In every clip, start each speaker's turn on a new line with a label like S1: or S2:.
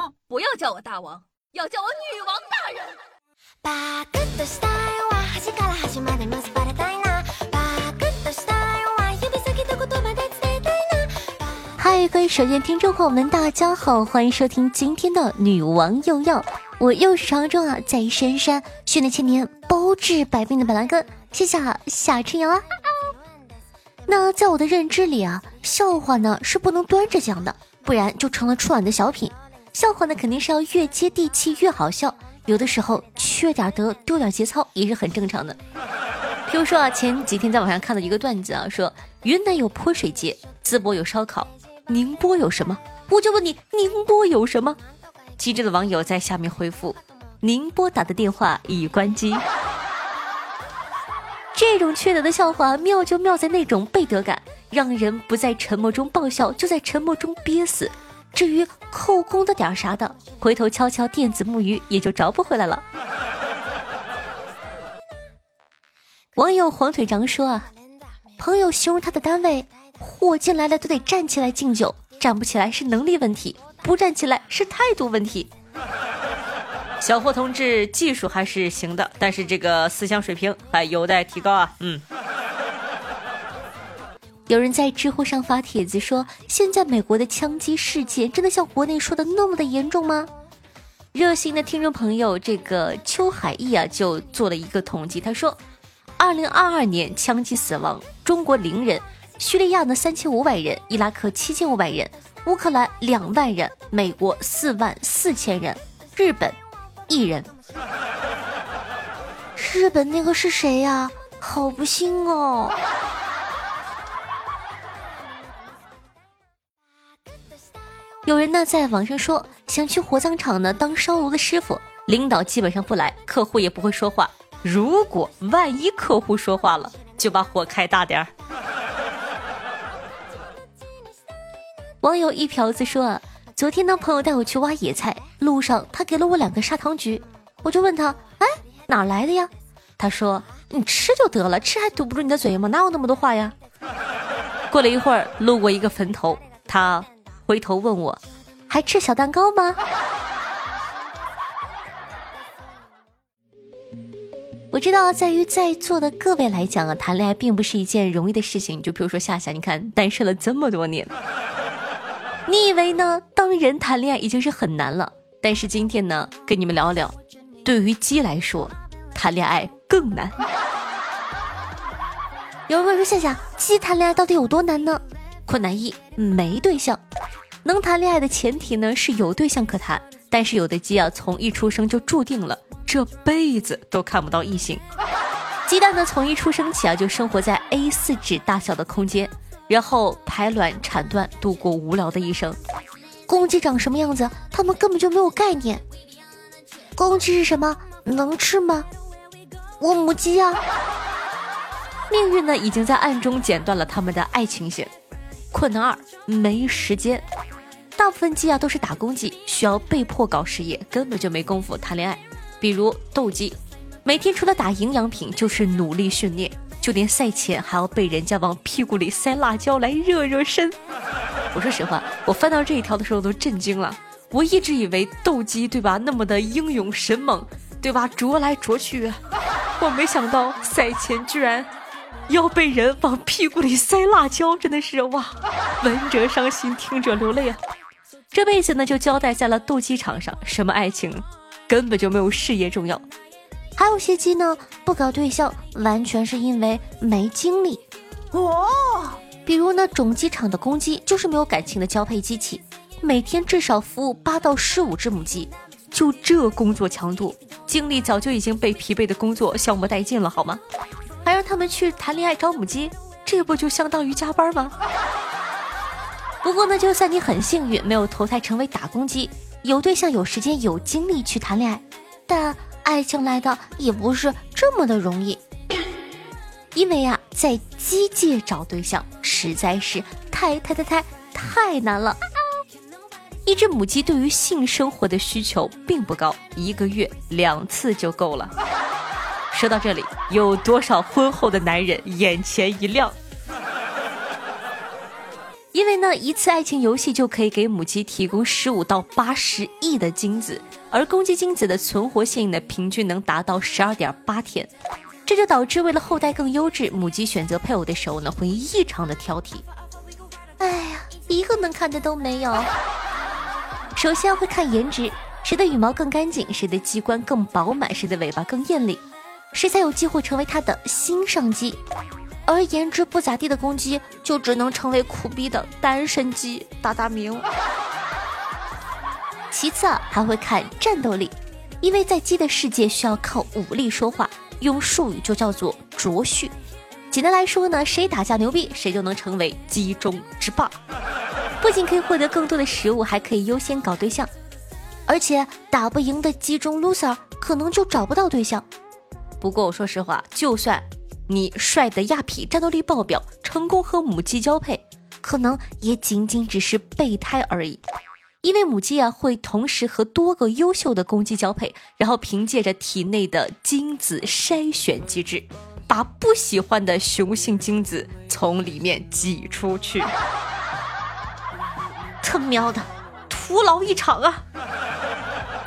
S1: 王，不要叫我大王，要叫我女王大人。
S2: 嗨，各位手机听众朋友们，大家好，欢迎收听今天的女王又要，我又是常州啊，在深山训练千年，包治百病的板蓝根，谢谢夏春阳啊。那在我的认知里啊，笑话呢是不能端着讲的，不然就成了春晚的小品。笑话呢肯定是要越接地气越好笑，有的时候缺点德丢点节操也是很正常的。比如说啊，前几天在网上看到一个段子啊，说云南有泼水节，淄博有烧烤，宁波有什么？我就问你，宁波有什么？机智的网友在下面回复：宁波打的电话已关机。这种缺德的笑话妙就妙在那种背德感，让人不在沉默中爆笑，就在沉默中憋死。至于扣工的点啥的，回头敲敲电子木鱼也就找不回来了。网友黄腿长说啊，朋友形容他的单位，货进来了都得站起来敬酒，站不起来是能力问题，不站起来是态度问题。小霍同志技术还是行的，但是这个思想水平还有待提高啊。嗯。有人在知乎上发帖子说，现在美国的枪击事件真的像国内说的那么的严重吗？热心的听众朋友，这个邱海义啊，就做了一个统计，他说，二零二二年枪击死亡，中国零人，叙利亚呢三千五百人，伊拉克七千五百人，乌克兰两万人，美国四万四千人，日本。一人，日本那个是谁呀？好不幸哦！有人呢在网上说想去火葬场呢当烧炉的师傅，领导基本上不来，客户也不会说话。如果万一客户说话了，就把火开大点儿。网友一瓢子说啊。昨天呢，朋友带我去挖野菜，路上他给了我两个砂糖橘，我就问他，哎，哪来的呀？他说，你吃就得了，吃还堵不住你的嘴吗？哪有那么多话呀？过了一会儿，路过一个坟头，他回头问我，还吃小蛋糕吗？我知道，在于在座的各位来讲啊，谈恋爱并不是一件容易的事情。就比如说夏夏，你看单身了这么多年。你以为呢？当人谈恋爱已经是很难了，但是今天呢，跟你们聊聊，对于鸡来说，谈恋爱更难。有人问说：“夏夏，鸡谈恋爱到底有多难呢？”困难一，没对象。能谈恋爱的前提呢是有对象可谈，但是有的鸡啊，从一出生就注定了这辈子都看不到异性。鸡蛋呢，从一出生起啊，就生活在 A4 纸大小的空间。然后排卵产卵，度过无聊的一生。公鸡长什么样子，他们根本就没有概念。公鸡是什么？能吃吗？我母鸡啊！命运呢，已经在暗中剪断了他们的爱情线。困难二，没时间。大部分鸡啊都是打工鸡，需要被迫搞事业，根本就没工夫谈恋爱。比如斗鸡，每天除了打营养品，就是努力训练。就连赛前还要被人家往屁股里塞辣椒来热热身。我说实话，我翻到这一条的时候都震惊了。我一直以为斗鸡对吧，那么的英勇神猛，对吧？啄来啄去，我没想到赛前居然要被人往屁股里塞辣椒，真的是哇！闻者伤心，听者流泪啊！这辈子呢就交代在了斗鸡场上，什么爱情，根本就没有事业重要。还有些鸡呢，不搞对象，完全是因为没精力。哦，比如呢，种鸡场的公鸡就是没有感情的交配机器，每天至少服务八到十五只母鸡，就这工作强度，精力早就已经被疲惫的工作消磨殆尽了，好吗？他们去谈恋爱找母鸡，这不就相当于加班吗？不过呢，就算你很幸运，没有投胎成为打工鸡，有对象、有时间、有精力去谈恋爱，但。爱情来的也不是这么的容易，因为呀，在鸡界找对象实在是太太太太太难了。一只母鸡对于性生活的需求并不高，一个月两次就够了。说到这里，有多少婚后的男人眼前一亮？因为呢，一次爱情游戏就可以给母鸡提供十五到八十亿的精子，而公鸡精子的存活性呢，平均能达到十二点八天。这就导致为了后代更优质，母鸡选择配偶的时候呢，会异常的挑剔。哎呀，一个能看的都没有。首先会看颜值，谁的羽毛更干净，谁的鸡冠更饱满，谁的尾巴更艳丽，谁才有机会成为他的新上级。而颜值不咋地的公鸡，就只能成为苦逼的单身鸡，打打鸣。其次啊，还会看战斗力，因为在鸡的世界需要靠武力说话。用术语就叫做卓序。简单来说呢，谁打架牛逼，谁就能成为鸡中之霸。不仅可以获得更多的食物，还可以优先搞对象。而且打不赢的鸡中 loser 可能就找不到对象。不过我说实话，就算你帅的亚痞，战斗力爆表，成功和母鸡交配，可能也仅仅只是备胎而已。因为母鸡啊会同时和多个优秀的公鸡交配，然后凭借着体内的精子筛选机制，把不喜欢的雄性精子从里面挤出去。他喵的，徒劳一场啊！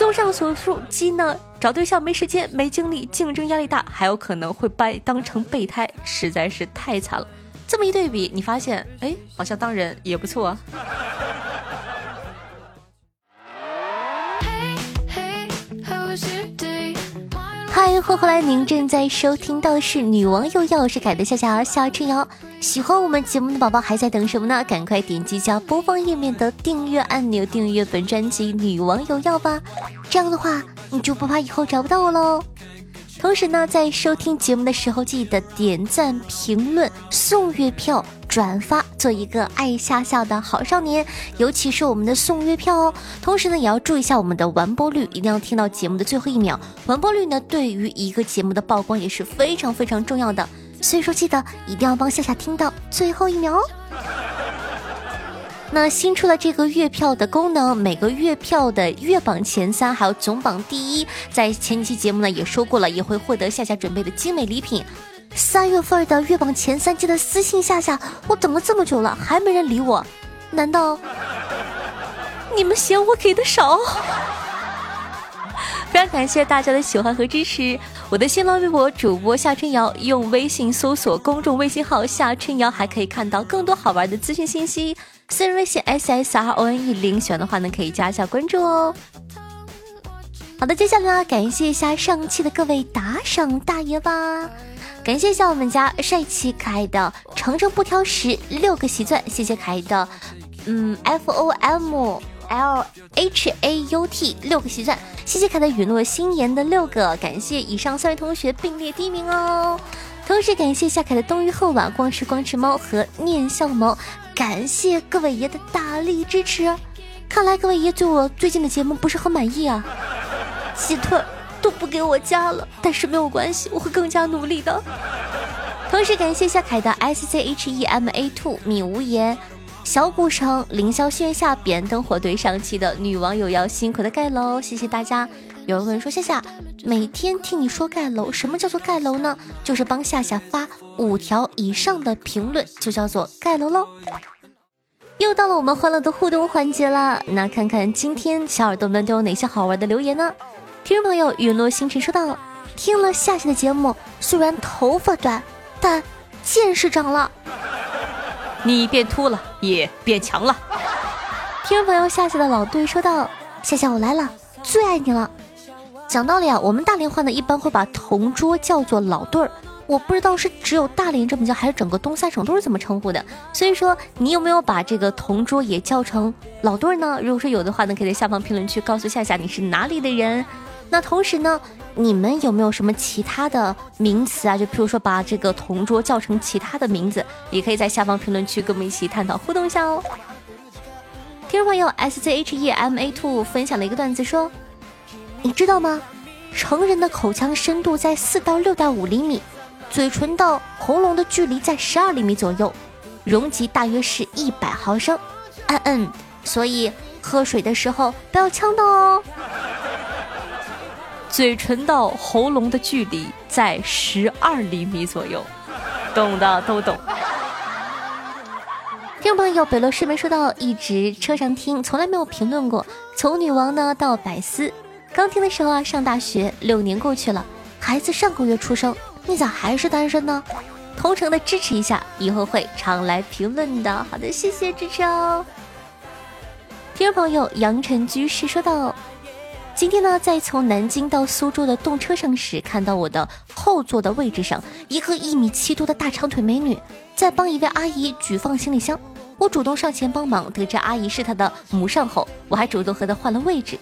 S2: 综上所述，鸡呢找对象没时间、没精力，竞争压力大，还有可能会被当成备胎，实在是太惨了。这么一对比，你发现，哎，好像当人也不错啊。嗨，欢迎回来！您正在收听到的是《女王又要》，我是凯的夏夏夏春瑶。喜欢我们节目的宝宝还在等什么呢？赶快点击一下播放页面的订阅按钮，订阅本专辑《女王又要》吧。这样的话，你就不怕以后找不到我喽。同时呢，在收听节目的时候，记得点赞、评论、送月票、转发，做一个爱夏夏的好少年。尤其是我们的送月票哦。同时呢，也要注意一下我们的完播率，一定要听到节目的最后一秒。完播率呢，对于一个节目的曝光也是非常非常重要的。所以说，记得一定要帮夏夏听到最后一秒哦。那新出了这个月票的功能，每个月票的月榜前三还有总榜第一，在前几期节目呢也说过了，也会获得夏夏准备的精美礼品。三月份的月榜前三，记得私信夏夏，我等了这么久了，还没人理我，难道你们嫌我给的少？非常感谢大家的喜欢和支持，我的新浪微博主播夏春瑶，用微信搜索公众微信号夏春瑶，还可以看到更多好玩的资讯信息。私人微信 s s r o n e 零，喜欢的话呢可以加一下关注哦。好的，接下来呢感谢一下上期的各位打赏大爷吧，感谢一下我们家帅气可爱的程程不挑食六个喜钻，谢谢可爱的嗯 f o m l h a u t 六个喜钻，谢谢凯的雨落心言的六个，感谢以上三位同学并列第一名哦。同时感谢夏凯的冬雨后晚、光是光吃猫和念笑猫，感谢各位爷的大力支持。看来各位爷对我最近的节目不是很满意啊，鸡腿都不给我加了，但是没有关系，我会更加努力的。同时感谢夏凯的 S C H E M A Two 米无言、小鼓声、凌霄轩下扁灯火对上期的女网友要辛苦的盖楼，谢谢大家。有人问说夏夏，每天听你说盖楼，什么叫做盖楼呢？就是帮夏夏发五条以上的评论，就叫做盖楼喽。又到了我们欢乐的互动环节了，那看看今天小耳朵们都有哪些好玩的留言呢？听众朋友陨落星辰说道：听了夏夏的节目，虽然头发短，但见识长了。你变秃了，也变强了。听众朋友夏夏的老队说道：夏夏我来了，最爱你了。讲道理啊，我们大连话呢一般会把同桌叫做老对儿，我不知道是只有大连这么叫，还是整个东三省都是这么称呼的。所以说，你有没有把这个同桌也叫成老对儿呢？如果说有的话呢，可以在下方评论区告诉夏夏你是哪里的人。那同时呢，你们有没有什么其他的名词啊？就譬如说把这个同桌叫成其他的名字，也可以在下方评论区跟我们一起探讨互动一下哦。听众朋友 S Z H E M A Two 分享了一个段子说。你知道吗？成人的口腔深度在四到六点五厘米，嘴唇到喉咙的距离在十二厘米左右，容积大约是一百毫升。嗯嗯，所以喝水的时候不要呛到哦。嘴唇到喉咙的距离在十二厘米左右，懂的都懂。听听众朋友，北洛师妹说到，一直车上听，从来没有评论过。从女王呢到百思，刚听的时候啊，上大学六年过去了，孩子上个月出生，你咋还是单身呢？同城的支持一下，以后会常来评论的。好的，谢谢支持哦。听众朋友，杨晨居士说道：“今天呢，在从南京到苏州的动车上时，看到我的后座的位置上一个一米七多的大长腿美女，在帮一位阿姨举放行李箱。我主动上前帮忙，得知阿姨是她的母上后，我还主动和她换了位置。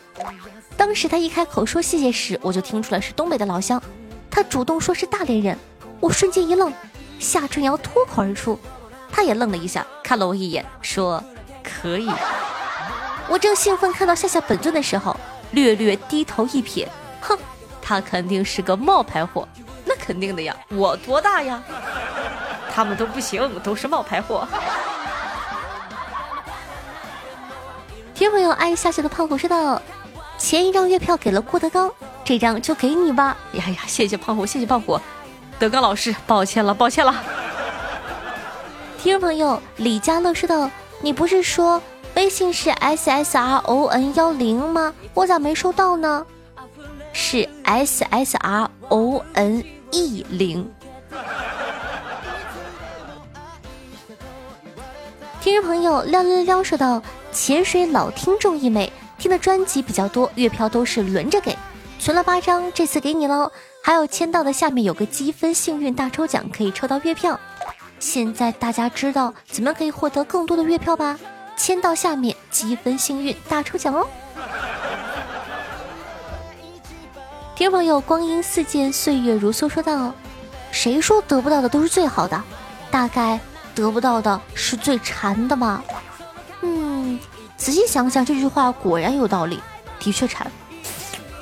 S2: 当时她一开口说谢谢时，我就听出来是东北的老乡。她主动说是大连人，我瞬间一愣。”夏春瑶脱口而出，她也愣了一下，看了我一眼，说：“可以。”我正兴奋看到夏夏本尊的时候，略略低头一瞥，哼，他肯定是个冒牌货，那肯定的呀，我多大呀？他们都不行，都是冒牌货。听朋友爱下笑的胖虎说道：“前一张月票给了郭德纲，这张就给你吧。”呀呀，谢谢胖虎，谢谢胖虎。德纲老师，抱歉了，抱歉了。听众朋友李佳乐说道：“你不是说微信是 S S R O N 幺零吗？我咋没收到呢？是 S S R O N E 零。”听众朋友撩撩撩说道：“潜水老听众一枚，听的专辑比较多，月票都是轮着给，存了八张，这次给你喽。”还有签到的下面有个积分幸运大抽奖，可以抽到月票。现在大家知道怎么可以获得更多的月票吧？签到下面积分幸运大抽奖哦。听众朋友光阴似箭，岁月如梭说道：“谁说得不到的都是最好的？大概得不到的是最馋的吧？”嗯，仔细想想这句话果然有道理，的确馋。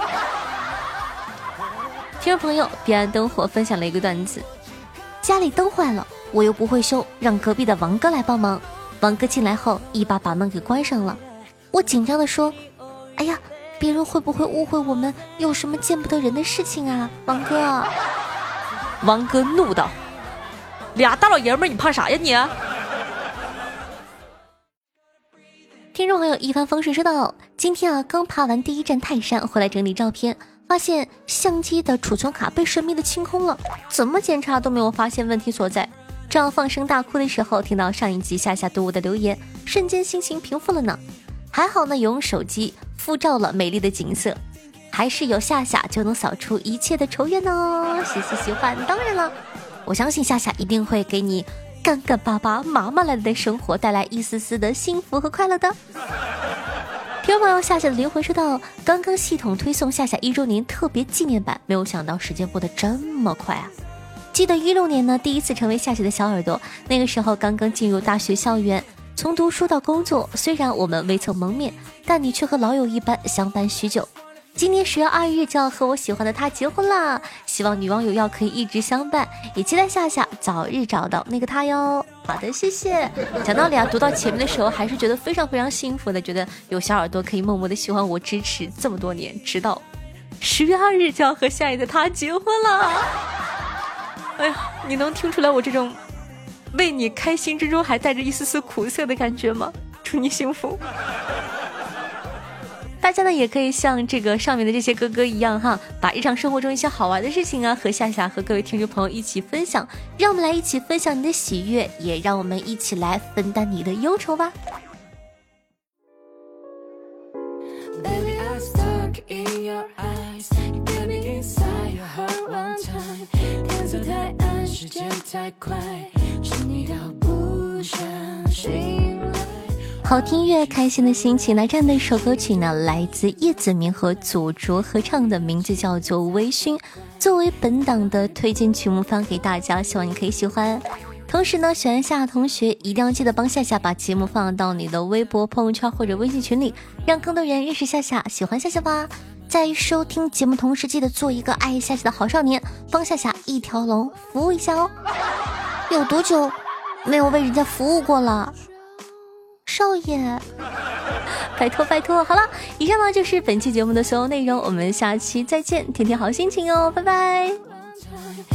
S2: 听众朋友，彼岸灯火分享了一个段子：家里灯坏了，我又不会修，让隔壁的王哥来帮忙。王哥进来后，一把把门给关上了。我紧张的说：“哎呀，别人会不会误会我们有什么见不得人的事情啊？”王哥，王哥怒道：“俩大老爷们儿，你怕啥呀你？”听众朋友一帆风顺说道：“今天啊，刚爬完第一站泰山，回来整理照片。”发现相机的储存卡被神秘的清空了，怎么检查都没有发现问题所在。正要放声大哭的时候，听到上一集夏夏读我的留言，瞬间心情平复了呢。还好呢，有用手机复照了美丽的景色，还是有夏夏就能扫除一切的仇怨呢。谢谢喜欢，当然了，我相信夏夏一定会给你干干巴巴、麻麻来的生活带来一丝丝的幸福和快乐的。听朋友夏夏的灵魂说道：“刚刚系统推送夏夏一周年特别纪念版，没有想到时间过得这么快啊！记得一六年呢，第一次成为夏夏的小耳朵，那个时候刚刚进入大学校园，从读书到工作，虽然我们未曾谋面，但你却和老友一般相伴许久。”今年十月二日就要和我喜欢的他结婚啦！希望女网友要可以一直相伴，也期待夏夏早日找到那个他哟。好的，谢谢。讲道理啊，读到前面的时候还是觉得非常非常幸福的，觉得有小耳朵可以默默的喜欢我、支持这么多年，直到十月二日就要和下一个他结婚了。哎呀，你能听出来我这种为你开心之中还带着一丝丝苦涩的感觉吗？祝你幸福。大家呢也可以像这个上面的这些哥哥一样哈，把日常生活中一些好玩的事情啊和夏夏和各位听众朋友一起分享，让我们来一起分享你的喜悦，也让我们一起来分担你的忧愁吧。好听越，开心的心情。那这样的一首歌曲呢，来自叶子明和祖卓合唱的，名字叫做《微醺》，作为本档的推荐曲目发给大家，希望你可以喜欢。同时呢，喜欢夏同学一定要记得帮夏夏把节目放到你的微博、朋友圈或者微信群里，让更多人认识夏夏，喜欢夏夏吧。在收听节目同时，记得做一个爱夏夏的好少年，帮夏夏一条龙服务一下哦。有多久没有为人家服务过了？少爷，拜托拜托，好了，以上呢就是本期节目的所有内容，我们下期再见，天天好心情哦，拜拜。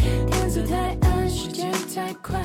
S2: 天太时间太快